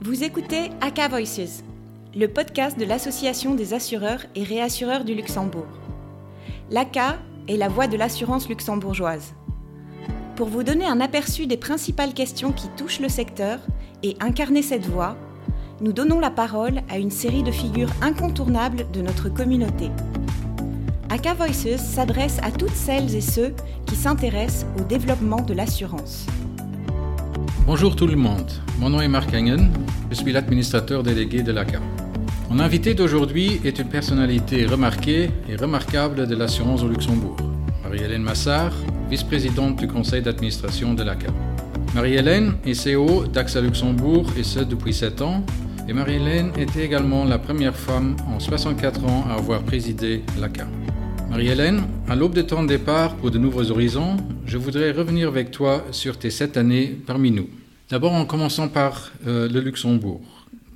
Vous écoutez AK Voices, le podcast de l'Association des assureurs et réassureurs du Luxembourg. L'ACA est la voix de l'assurance luxembourgeoise. Pour vous donner un aperçu des principales questions qui touchent le secteur et incarner cette voix, nous donnons la parole à une série de figures incontournables de notre communauté. AK Voices s'adresse à toutes celles et ceux qui s'intéressent au développement de l'assurance. Bonjour tout le monde, mon nom est Marc Engen, je suis l'administrateur délégué de l'ACA. Mon invité d'aujourd'hui est une personnalité remarquée et remarquable de l'assurance au Luxembourg, Marie-Hélène Massard, vice-présidente du conseil d'administration de l'ACA. Marie-Hélène est CEO d'AXA Luxembourg et ce depuis 7 ans, et Marie-Hélène était également la première femme en 64 ans à avoir présidé l'ACA. Marie-Hélène, à l'aube de ton départ pour de nouveaux horizons, je voudrais revenir avec toi sur tes sept années parmi nous. D'abord en commençant par euh, le Luxembourg.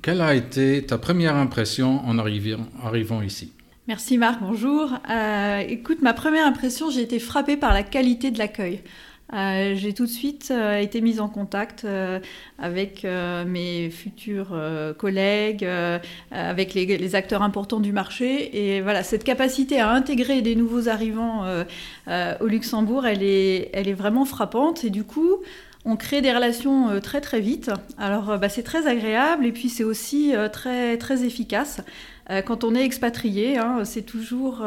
Quelle a été ta première impression en arrivant, ici? Merci Marc, bonjour. Euh, écoute, ma première impression, j'ai été frappée par la qualité de l'accueil. Euh, j'ai tout de suite été mise en contact avec mes futurs collègues, avec les, les, acteurs importants du marché. Et voilà, cette capacité à intégrer des nouveaux arrivants au Luxembourg, elle est, elle est vraiment frappante. Et du coup, on crée des relations très très vite. Alors bah, c'est très agréable et puis c'est aussi très très efficace. quand on est expatrié, hein, c'est toujours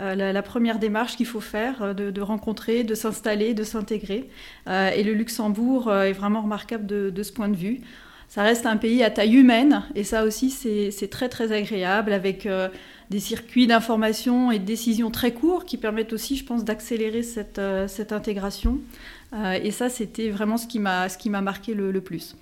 euh, la, première démarche qu'il faut faire, euh, de, rencontrer, de s'installer, de s'intégrer. Euh, et le Luxembourg est vraiment remarquable de, ce point de vue. Ça reste un pays à taille humaine, et ça aussi c'est très très agréable, avec des circuits d'information et de décisions très courts qui permettent aussi, je pense, d'accélérer cette, intégration. Et ça, c'était vraiment ce qui m'a marqué le, plus.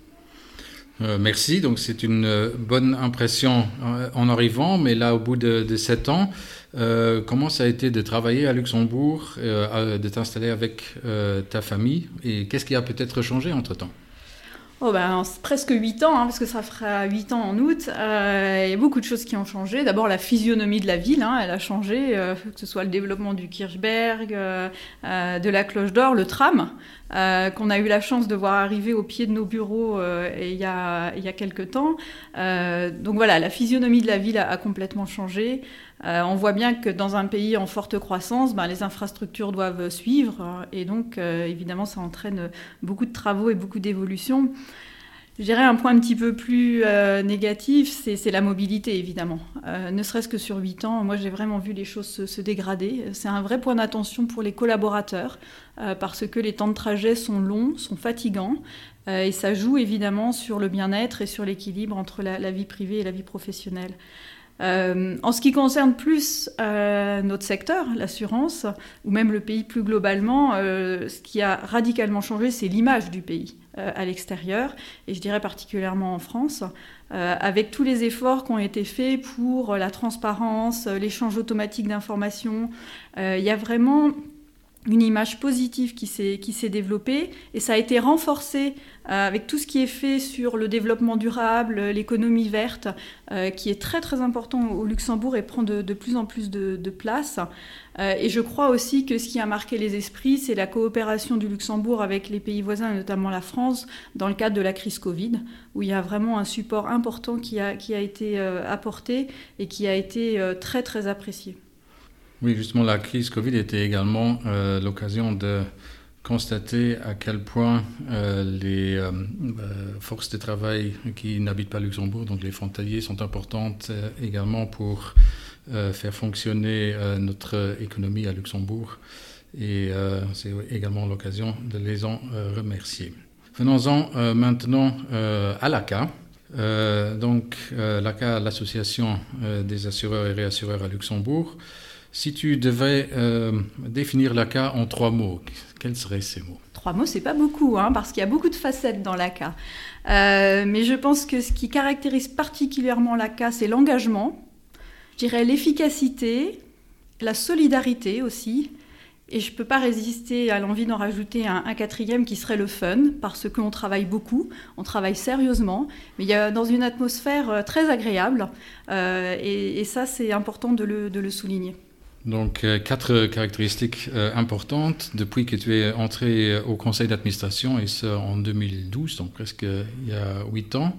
merci, donc c'est une bonne impression en arrivant, mais là au bout de, de sept ans, euh, comment ça a été de travailler à Luxembourg, euh, de t'installer avec euh, ta famille? Et qu'est-ce qui a peut-être changé entre-temps? Oh ben, presque 8 ans, hein, parce que ça fera 8 ans en août. Euh, il y a beaucoup de choses qui ont changé. D'abord, la physionomie de la ville, hein, elle a changé, euh, que ce soit le développement du Kirchberg, euh, de la Cloche d'Or, le tram, qu'on a eu la chance de voir arriver au pied de nos bureaux il, y a, il y a quelques temps. donc voilà, la physionomie de la ville a, complètement changé. on voit bien que dans un pays en forte croissance, ben, les infrastructures doivent suivre. Et donc, évidemment, ça entraîne beaucoup de travaux et beaucoup d'évolutions. Je dirais un point un petit peu plus euh, négatif, c'est la mobilité, évidemment. Euh, ne serait-ce que sur 8 ans, moi j'ai vraiment vu les choses se, dégrader. C'est un vrai point d'attention pour les collaborateurs, euh, parce que les temps de trajet sont longs, sont fatigants, et ça joue évidemment sur le bien-être et sur l'équilibre entre la, vie privée et la vie professionnelle. En ce qui concerne plus notre secteur, l'assurance, ou même le pays plus globalement, ce qui a radicalement changé, c'est l'image du pays. Euh, à l'extérieur, et je dirais particulièrement en France, euh, avec tous les efforts qui ont été faits pour la transparence, l'échange automatique d'informations. Euh, il y a vraiment une image positive qui s'est développée et ça a été renforcé euh, avec tout ce qui est fait sur le développement durable, l'économie verte, euh, qui est très très important au Luxembourg et prend de, plus en plus de, place. Euh, et je crois aussi que ce qui a marqué les esprits, c'est la coopération du Luxembourg avec les pays voisins, notamment la France, dans le cadre de la crise Covid, où il y a vraiment un support important qui a, qui a été apporté et qui a été très très apprécié. Oui, justement, la crise Covid était également euh, l'occasion de constater à quel point euh, les euh, forces de travail qui n'habitent pas Luxembourg, donc les frontaliers, sont importantes également pour faire fonctionner notre économie à Luxembourg. Et c'est également l'occasion de les en remercier. Venons-en maintenant à l'ACA. donc, l'ACA, l'Association des assureurs et réassureurs à Luxembourg, si tu devais euh, définir l'ACA en trois mots, quels seraient ces mots? Trois mots, c'est pas beaucoup, hein, parce qu'il y a beaucoup de facettes dans l'ACA. Euh, mais je pense que ce qui caractérise particulièrement l'ACA, c'est l'engagement, je dirais l'efficacité, la solidarité aussi. Et je ne peux pas résister à l'envie d'en rajouter un, quatrième qui serait le fun, parce qu'on travaille beaucoup, on travaille sérieusement, mais il y a dans une atmosphère euh, très agréable. et, ça, c'est important de le souligner. Donc, quatre caractéristiques importantes depuis que tu es entré au conseil d'administration, et ce en 2012, donc presque il y a huit ans.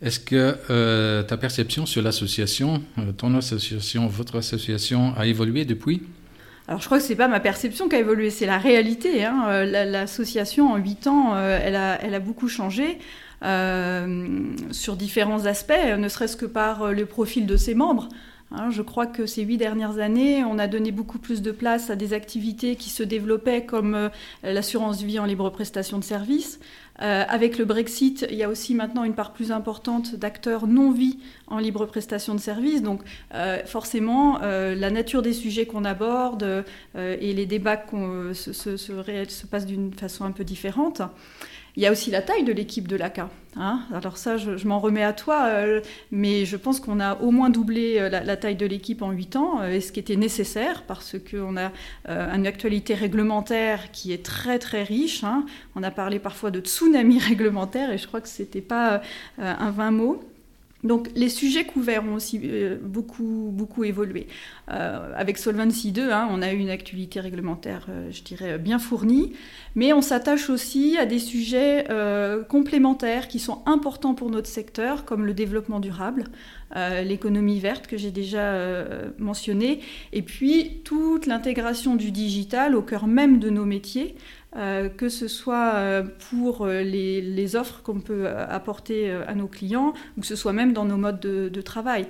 Est-ce que ta perception sur l'association, ton association, votre association a évolué depuis? Alors je crois que c'est pas ma perception qui a évolué, c'est la réalité. Hein. Euh, l'association en huit ans, euh, elle, a, beaucoup changé euh, sur différents aspects, ne serait-ce que par le profil de ses membres. Hein. je crois que ces huit dernières années, on a donné beaucoup plus de place à des activités qui se développaient comme l'assurance vie en libre prestation de services, euh, avec le Brexit, il y a aussi maintenant une part plus importante d'acteurs non-vie en libre prestation de services. Donc euh, forcément, euh, la nature des sujets qu'on aborde et les débats se, se passent d'une façon un peu différente. Il y a aussi la taille de l'équipe de l'ACA. Hein. Alors ça, je, m'en remets à toi, euh, mais je pense qu'on a au moins doublé euh, la, taille de l'équipe en 8 ans, euh, et ce qui était nécessaire, parce qu'on a une actualité réglementaire qui est très très riche. Hein. On a parlé parfois de tsunami réglementaire, et je crois que ce n'était pas un vain mot. Donc les sujets couverts ont aussi euh, beaucoup, évolué. Euh, avec Solvency 2, hein, on a eu une actualité réglementaire, euh, je dirais, bien fournie, mais on s'attache aussi à des sujets complémentaires qui sont importants pour notre secteur, comme le développement durable, l'économie verte que j'ai déjà mentionné, et puis toute l'intégration du digital au cœur même de nos métiers. Euh, que ce soit euh, pour euh, les, offres qu'on peut apporter à nos clients ou que ce soit même dans nos modes de, travail.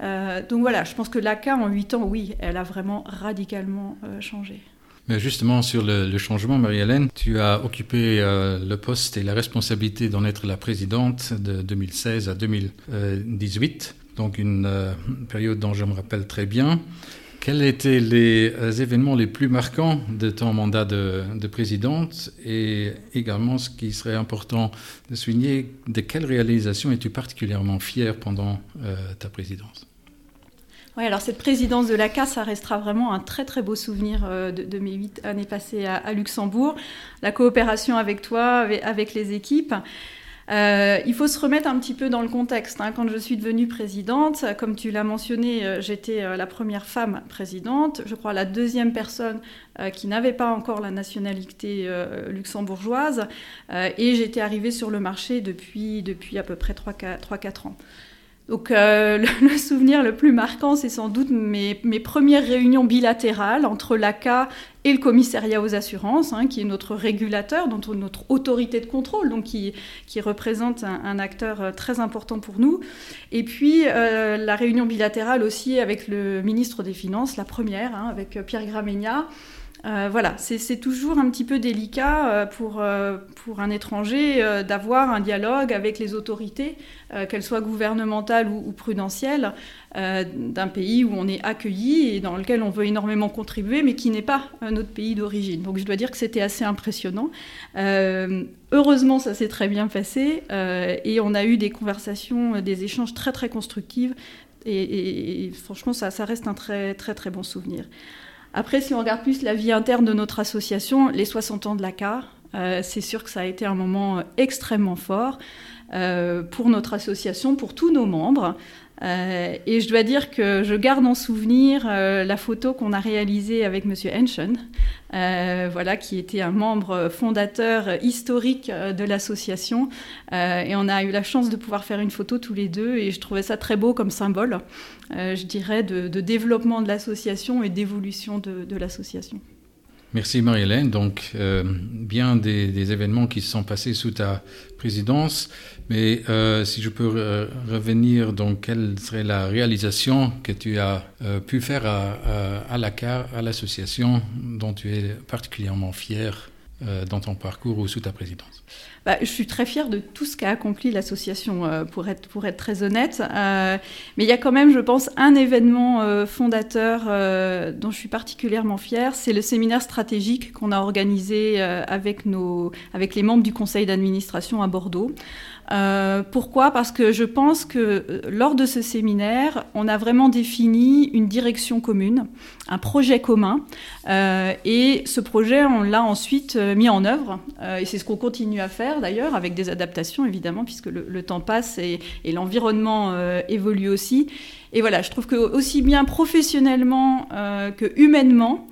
donc voilà, je pense que l'ACA en 8 ans, oui, elle a vraiment radicalement changé. Mais justement, sur le, changement, Marie-Hélène, tu as occupé le poste et la responsabilité d'en être la présidente de 2016 à 2018, donc une période dont je me rappelle très bien. Quels étaient les euh, événements les plus marquants de ton mandat de, présidente et également ce qui serait important de souligner, de quelles réalisations es-tu particulièrement fière pendant euh, ta présidence? Oui, alors cette présidence de l'ACA, ça restera vraiment un très très beau souvenir euh, de, mes huit années passées à, Luxembourg. La coopération avec toi, avec les équipes. Euh, il faut se remettre un petit peu dans le contexte. Hein. Quand je suis devenue présidente, comme tu l'as mentionné, euh, j'étais euh, la première femme présidente, je crois la deuxième personne qui n'avait pas encore la nationalité luxembourgeoise, et j'étais arrivée sur le marché depuis, depuis à peu près 3-4 ans. Donc euh, le, souvenir le plus marquant, c'est sans doute mes, premières réunions bilatérales entre l'ACA et le commissariat aux assurances, hein, qui est notre régulateur, notre autorité de contrôle, donc qui, représente un, acteur euh, très important pour nous. Et puis euh, la réunion bilatérale aussi avec le ministre des Finances, la première, hein, avec Pierre Gramegna. Euh, voilà, c'est toujours un petit peu délicat euh, pour, euh, pour un étranger d'avoir un dialogue avec les autorités, qu'elles soient gouvernementales ou, prudentielles, d'un pays où on est accueilli et dans lequel on veut énormément contribuer, mais qui n'est pas notre pays d'origine. Donc je dois dire que c'était assez impressionnant. heureusement, ça s'est très bien passé et on a eu des conversations, des échanges très très constructifs. Et, franchement, ça, ça reste un très très très bon souvenir. Après, si on regarde plus la vie interne de notre association, les 60 ans de la CAR, euh, c'est sûr que ça a été un moment euh, extrêmement fort euh, pour notre association, pour tous nos membres. Euh, et je dois dire que je garde en souvenir euh, la photo qu'on a réalisée avec Monsieur Henschen, euh, voilà, qui était un membre fondateur historique de l'association. et on a eu la chance de pouvoir faire une photo tous les deux, et je trouvais ça très beau comme symbole, je dirais, de, développement de l'association et d'évolution de l'association. Merci Marie-Hélène. Donc, euh, bien des, événements qui se sont passés sous ta présidence, mais euh, si je peux revenir, donc, quelle serait la réalisation que tu as euh, pu faire à, à, à l'association dont tu es particulièrement fier? Dans ton parcours ou sous ta présidence bah, je suis très fière de tout ce qu'a accompli l'association, euh, pour, être, pour être très honnête. Euh, mais il y a quand même, je pense, un événement euh, fondateur dont je suis particulièrement fière. C'est le séminaire stratégique qu'on a organisé avec, nos, avec les membres du conseil d'administration à Bordeaux. Euh, pourquoi? Parce que je pense que euh, lors de ce séminaire, on a vraiment défini une direction commune, un projet commun, euh, et ce projet, on l'a ensuite mis en œuvre, et c'est ce qu'on continue à faire. d'ailleurs, avec des adaptations évidemment, puisque le, temps passe et, l'environnement évolue aussi. Et voilà, je trouve que aussi bien professionnellement que humainement,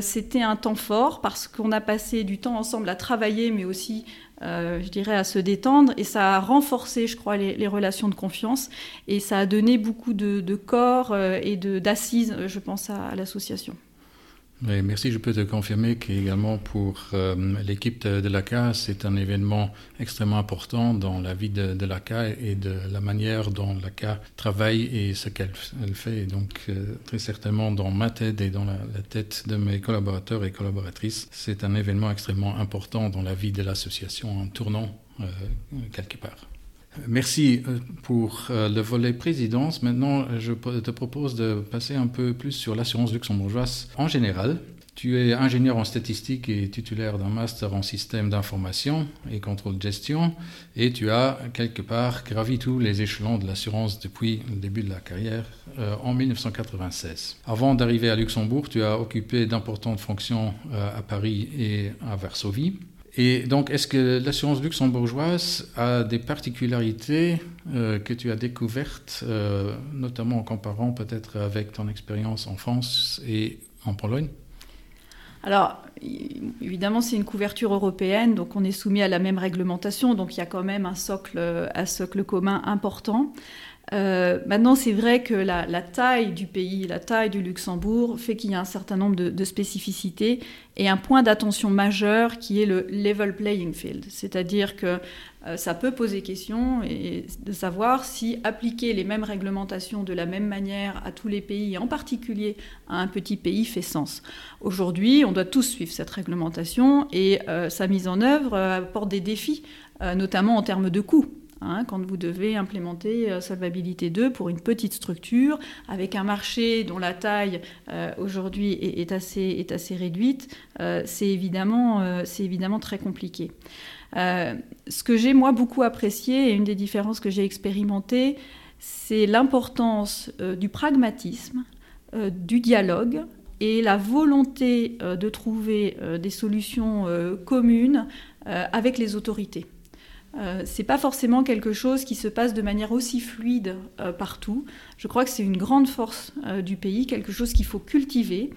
c'était un temps fort parce qu'on a passé du temps ensemble à travailler, mais aussi euh, je dirais, à se détendre. Et ça a renforcé, je crois, les, relations de confiance. Et ça a donné beaucoup de, corps euh, et d'assises, je pense, à l'association merci, je peux te confirmer qu'également pour euh, l'équipe de, l'ACA, c'est un événement extrêmement important dans la vie de, l'ACA et de la manière dont l'ACA travaille et ce qu'elle fait. donc, euh, très certainement, dans ma tête et dans la, tête de mes collaborateurs et collaboratrices, c'est un événement extrêmement important dans la vie de l'association en tournant euh, quelque part. Merci euh, pour euh, le volet présidence. Maintenant, je te propose de passer un peu plus sur l'assurance luxembourgeoise en général. Tu es ingénieur en statistique et titulaire d'un master en système d'information et contrôle de gestion et tu as quelque part gravi tous les échelons de l'assurance depuis le début de la carrière euh, en 1996. Avant d'arriver à Luxembourg, tu as occupé d'importantes fonctions à Paris et à Varsovie. Et donc, est-ce que l'assurance luxembourgeoise a des particularités euh, que tu as découvertes, euh, notamment en comparant peut-être avec ton expérience en France et en Pologne? Alors, évidemment, c'est une couverture européenne, donc on est soumis à la même réglementation, donc il y a quand même un socle, un socle commun important. Euh, maintenant, c'est vrai que la, taille du pays, la taille du Luxembourg fait qu'il y a un certain nombre de, spécificités et un point d'attention majeur qui est le level playing field. C'est-à-dire que euh, ça peut poser question de savoir si appliquer les mêmes réglementations de la même manière à tous les pays, et en particulier à un petit pays, fait sens. Aujourd'hui, on doit tous suivre cette réglementation et euh, sa mise en œuvre apporte des défis, notamment en termes de coûts. Hein, quand vous devez implémenter euh, Solvabilité 2 pour une petite structure, avec un marché dont la taille euh, aujourd'hui est, assez, est, assez, réduite, euh, c'est évidemment, évidemment, très compliqué. ce que j'ai moi beaucoup apprécié et une des différences que j'ai expérimentées, c'est l'importance du pragmatisme, du dialogue et la volonté de trouver des solutions communes avec les autorités. Euh, c'est pas forcément quelque chose qui se passe de manière aussi fluide euh, partout. Je crois que c'est une grande force euh, du pays, quelque chose qu'il faut cultiver,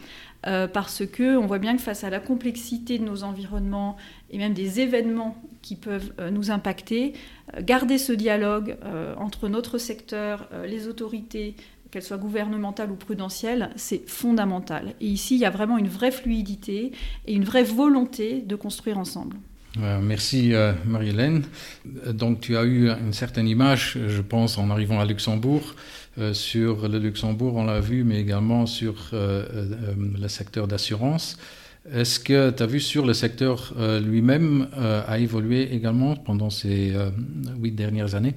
parce que on voit bien que face à la complexité de nos environnements et même des événements qui peuvent nous impacter, garder ce dialogue entre notre secteur, les autorités, qu'elles soient gouvernementales ou prudentielles, c'est fondamental. Et ici, il y a vraiment une vraie fluidité et une vraie volonté de construire ensemble. Euh, merci euh, Marie-Hélène. Donc tu as eu une certaine image, je pense, en arrivant à Luxembourg. Euh, sur le Luxembourg, on l'a vu, mais également sur le secteur d'assurance. Est-ce que tu as vu sur le secteur lui-même a évolué également pendant ces huit dernières années?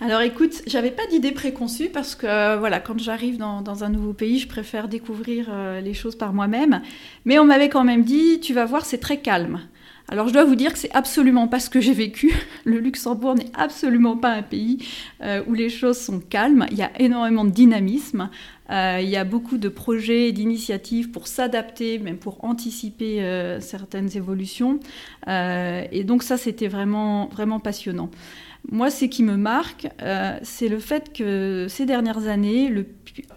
Alors écoute, j'avais pas d'idée préconçue parce que voilà, quand j'arrive dans, un nouveau pays, je préfère découvrir les choses par moi-même. Mais on m'avait quand même dit, tu vas voir, c'est très calme. Alors je dois vous dire que c'est absolument pas ce que j'ai vécu. Le Luxembourg n'est absolument pas un pays euh, où les choses sont calmes. Il y a énormément de dynamisme. Euh, il y a beaucoup de projets, d'initiatives pour s'adapter, même pour anticiper euh, certaines évolutions. et donc ça, c'était vraiment, vraiment passionnant. Moi, ce qui me marque, c'est le fait que ces dernières années,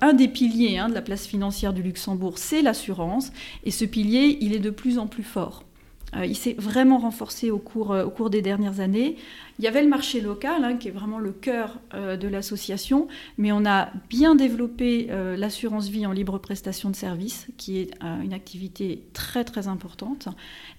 un des piliers hein, de la place financière du Luxembourg, c'est l'assurance. Et ce pilier, il est de plus en plus fort. Euh, il s'est vraiment renforcé au cours, euh, au cours des dernières années. Il y avait le marché local, hein, qui est vraiment le cœur euh, de l'association, mais on a bien développé l'assurance vie en libre prestation de services, qui est une activité très très importante.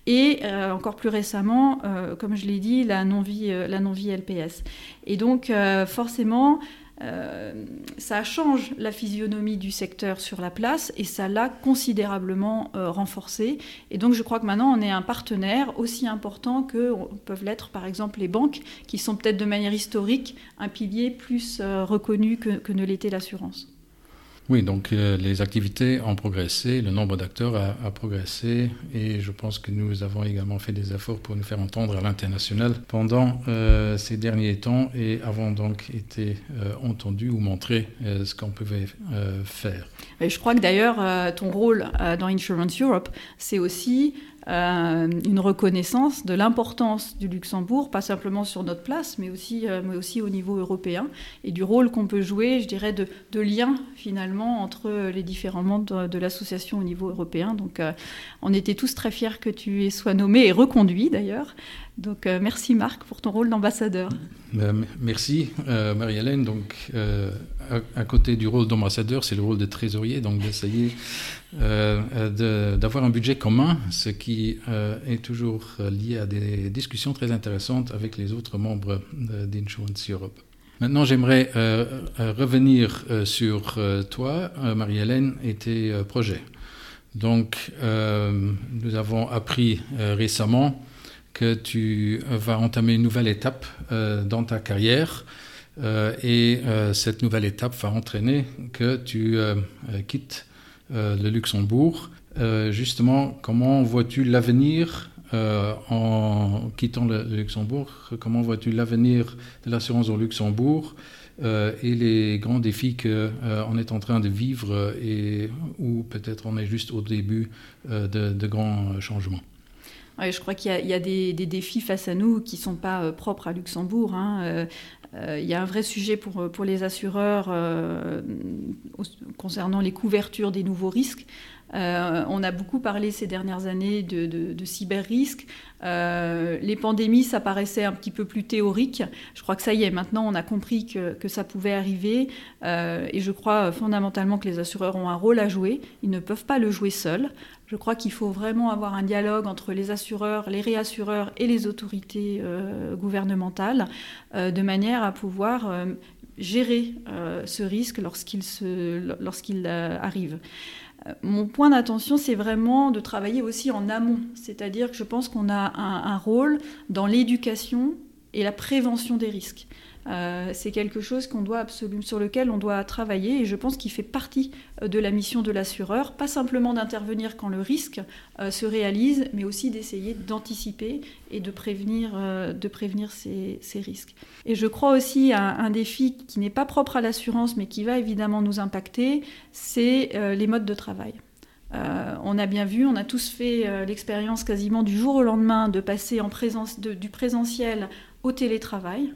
Et encore plus récemment, comme je l'ai dit, la non-vie non LPS. Et donc, forcément, euh, ça change la physionomie du secteur sur la place et ça l'a considérablement euh, renforcé. Et donc je crois que maintenant on est un partenaire aussi important que peuvent l'être par exemple les banques qui sont peut-être de manière historique un pilier plus euh, reconnu que ne l'était l'assurance. Oui, donc euh, les activités ont progressé, le nombre d'acteurs a, progressé et je pense que nous avons également fait des efforts pour nous faire entendre à l'international pendant euh, ces derniers temps et avons donc été euh, entendus ou montré ce qu'on pouvait faire. je crois que d'ailleurs ton rôle dans Insurance Europe, c'est aussi une reconnaissance de l'importance du Luxembourg, pas simplement sur notre place, mais aussi, mais aussi au niveau européen, et du rôle qu'on peut jouer, je dirais, de, de, lien finalement entre les différents membres de, l'association au niveau européen. Donc on était tous très fiers que tu sois nommé et reconduit d'ailleurs. Donc merci Marc pour ton rôle d'ambassadeur. Merci Marie-Hélène. Donc à, côté du rôle d'ambassadeur, c'est le rôle de trésorier, donc d'essayer euh, d'avoir un budget commun, ce qui euh, est toujours lié à des discussions très intéressantes avec les autres membres d'Insurance Europe. Maintenant, j'aimerais euh, revenir sur toi, Marie-Hélène, et tes projets. Donc, nous avons appris récemment que tu vas entamer une nouvelle étape dans ta carrière euh, et euh, cette nouvelle étape va entraîner que tu euh, quittes le Luxembourg. justement, comment vois-tu l'avenir en quittant le, Luxembourg? Comment vois-tu l'avenir de l'assurance au Luxembourg et les grands défis qu'on est en train de vivre et où peut-être on est juste au début de, grands changements? Je crois qu'il y, a des, défis face à nous qui ne sont pas propres à Luxembourg. Hein. Euh, il y a un vrai sujet pour, pour les assureurs euh, concernant les couvertures des nouveaux risques. Euh, on a beaucoup parlé ces dernières années de, de, cyber-risques. les pandémies, ça paraissait un petit peu plus théorique. Je crois que ça y est, maintenant on a compris que, que ça pouvait arriver. et je crois fondamentalement que les assureurs ont un rôle à jouer. Ils ne peuvent pas le jouer seuls. Je crois qu'il faut vraiment avoir un dialogue entre les assureurs, les réassureurs et les autorités euh, gouvernementales, euh, de manière à pouvoir euh, gérer ce risque lorsqu'il, arrive. Mon point d'attention, c'est vraiment de travailler aussi en amont, c'est-à-dire que je pense qu'on a un rôle dans l'éducation et la prévention des risques. Euh, c'est quelque chose sur lequel on doit travailler et je pense qu'il fait partie euh, de la mission de l'assureur, pas simplement d'intervenir quand le risque euh, se réalise, mais aussi d'essayer d'anticiper et de prévenir, de ces, risques. Et je crois aussi à un défi qui n'est pas propre à l'assurance, mais qui va évidemment nous impacter, c'est les modes de travail. on a bien vu, on a tous fait l'expérience quasiment du jour au lendemain de passer en présence du présentiel au télétravail.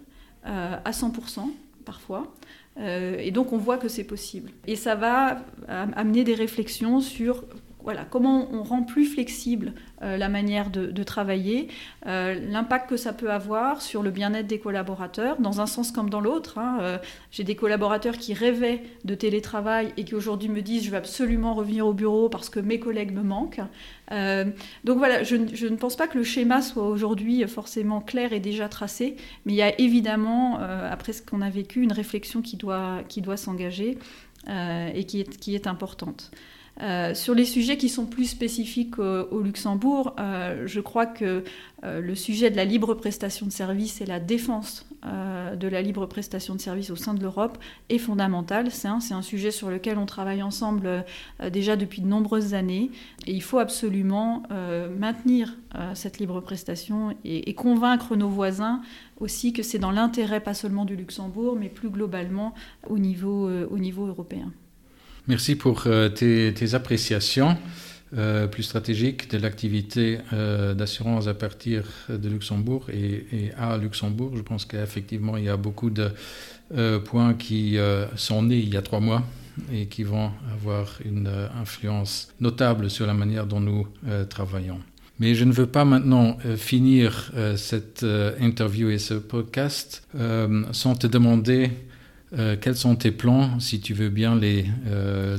Euh, à 100% parfois. Euh, et donc on voit que c'est possible. Et ça va amener des réflexions sur voilà, comment on rend plus flexible euh, la manière de, travailler, euh, l'impact que ça peut avoir sur le bien-être des collaborateurs, dans un sens comme dans l'autre. Hein. Euh, j'ai des collaborateurs qui rêvaient de télétravail et qui aujourd'hui me disent je vais absolument revenir au bureau parce que mes collègues me manquent. donc voilà, je, ne pense pas que le schéma soit aujourd'hui forcément clair et déjà tracé, mais il y a évidemment, après ce qu'on a vécu, une réflexion qui doit, qui doit s'engager et qui est importante. Euh, sur les sujets qui sont plus spécifiques au, Luxembourg, euh, je crois que euh, le sujet de la libre prestation de services et la défense de la libre prestation de services au sein de l'Europe est fondamental. C'est un, sujet sur lequel on travaille ensemble déjà depuis de nombreuses années. Et il faut absolument maintenir cette libre prestation et, convaincre nos voisins aussi que c'est dans l'intérêt pas seulement du Luxembourg, mais plus globalement au niveau européen. Merci pour euh, tes, appréciations euh, plus stratégiques de l'activité euh, d'assurance à partir de Luxembourg et, à Luxembourg. Je pense qu'effectivement, il y a beaucoup de points qui sont nés il y a trois mois et qui vont avoir une influence notable sur la manière dont nous travaillons. Mais je ne veux pas maintenant finir cette interview et ce podcast sans te demander euh, quels sont tes plans, si tu veux bien euh,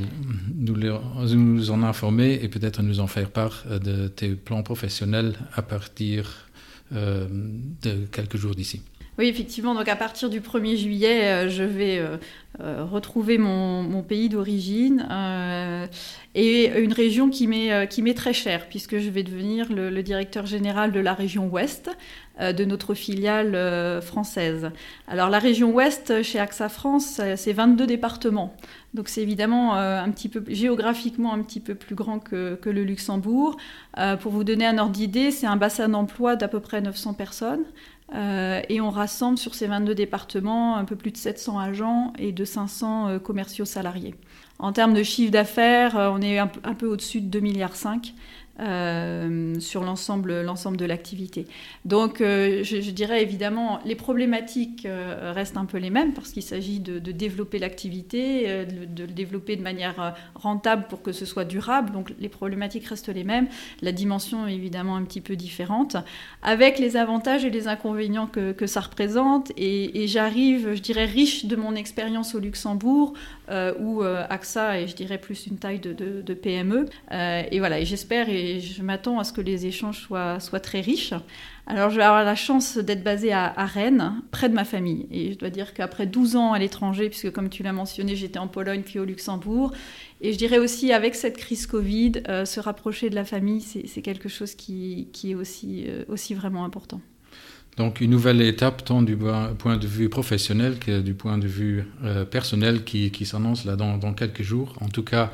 nous, nous, en informer et peut-être nous en faire part euh, de tes plans professionnels à partir de quelques jours d'ici? Oui, effectivement. Donc à partir du 1er juillet, je vais retrouver mon, pays d'origine et une région qui m'est très chère, puisque je vais devenir le, directeur général de la région Ouest. Euh, de notre filiale euh, française. Alors la région ouest chez AXA France, c'est 22 départements. Donc c'est évidemment euh, un petit peu géographiquement un petit peu plus grand que, le Luxembourg. pour vous donner un ordre d'idée, c'est un bassin d'emploi d'à peu près 900 personnes. Et on rassemble sur ces 22 départements un peu plus de 700 agents et de 500 commerciaux salariés. En termes de chiffre d'affaires, on est un, peu au-dessus de 2,5 milliards euh, sur l'ensemble, de l'activité. Donc, euh, je, dirais évidemment, les problématiques euh, restent un peu les mêmes parce qu'il s'agit de, développer l'activité, de, le développer de manière rentable pour que ce soit durable. Donc, les problématiques restent les mêmes. La dimension est évidemment un petit peu différente, avec les avantages et les inconvénients que, que ça représente. Et j'arrive, je dirais, riche de mon expérience au Luxembourg, où AXA est, je dirais, plus une taille de, PME. et voilà, et j'espère et et je m'attends à ce que les échanges soient, très riches. Alors je vais avoir la chance d'être basée à, Rennes, près de ma famille. Et je dois dire qu'après 12 ans à l'étranger, puisque comme tu l'as mentionné, j'étais en Pologne puis au Luxembourg, et je dirais aussi avec cette crise Covid, euh, se rapprocher de la famille, c'est quelque chose qui, est euh, aussi vraiment important. Donc une nouvelle étape tant du point de vue professionnel que du point de vue euh, personnel qui, qui s'annonce là dans, dans, quelques jours. En tout cas,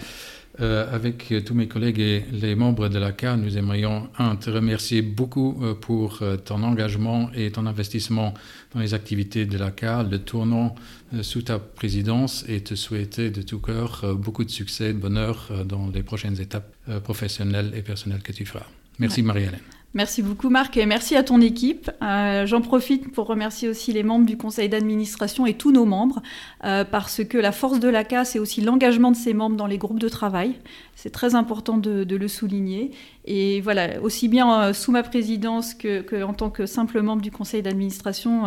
euh, avec tous mes collègues et les membres de la CA, nous aimerions, un, te remercier beaucoup euh, pour euh, ton engagement et ton investissement dans les activités de la CA, le tournant sous ta présidence et te souhaiter de tout cœur beaucoup de succès, de bonheur dans les prochaines étapes professionnelles et personnelles que tu feras. Merci Marie-Hélène. Merci beaucoup Marc et merci à ton équipe. Euh, j'en profite pour remercier aussi les membres du conseil d'administration et tous nos membres euh, parce que la force de l'ACA, c'est aussi l'engagement de ses membres dans les groupes de travail. C'est très important de, le souligner. Et voilà, aussi bien euh, sous ma présidence que, en tant que simple membre du conseil d'administration,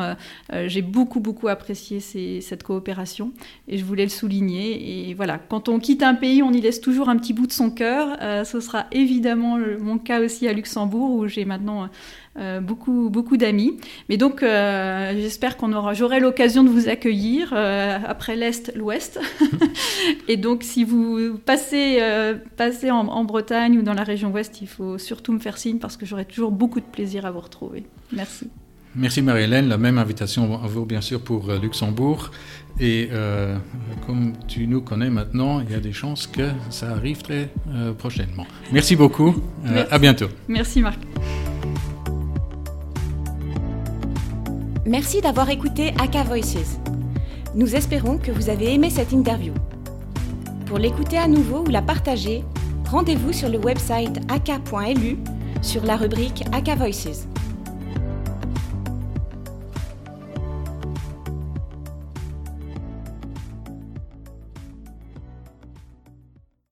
j'ai beaucoup beaucoup apprécié cette coopération et je voulais le souligner. Et voilà, quand on quitte un pays, on y laisse toujours un petit bout de son cœur. ce sera évidemment mon cas aussi à Luxembourg où j'ai maintenant euh, beaucoup, beaucoup d'amis. Mais donc, euh, j'espère qu'on aura, j'aurai l'occasion de vous accueillir euh, après l'Est, l'Ouest. et donc, si vous passez, passez en, Bretagne ou dans la région Ouest, il faut surtout me faire signe parce que j'aurai toujours beaucoup de plaisir à vous retrouver. Merci. Merci Marie-Hélène. La même invitation à vous, bien sûr, pour Luxembourg. Et comme tu nous connais maintenant, il y a des chances que ça arrive très prochainement. Merci beaucoup. À bientôt. Merci Marc. Merci d'avoir écouté Aka Voices. Nous espérons que vous avez aimé cette interview. Pour l'écouter à nouveau ou la partager, rendez-vous sur le website aka.lu sur la rubrique Aka Voices.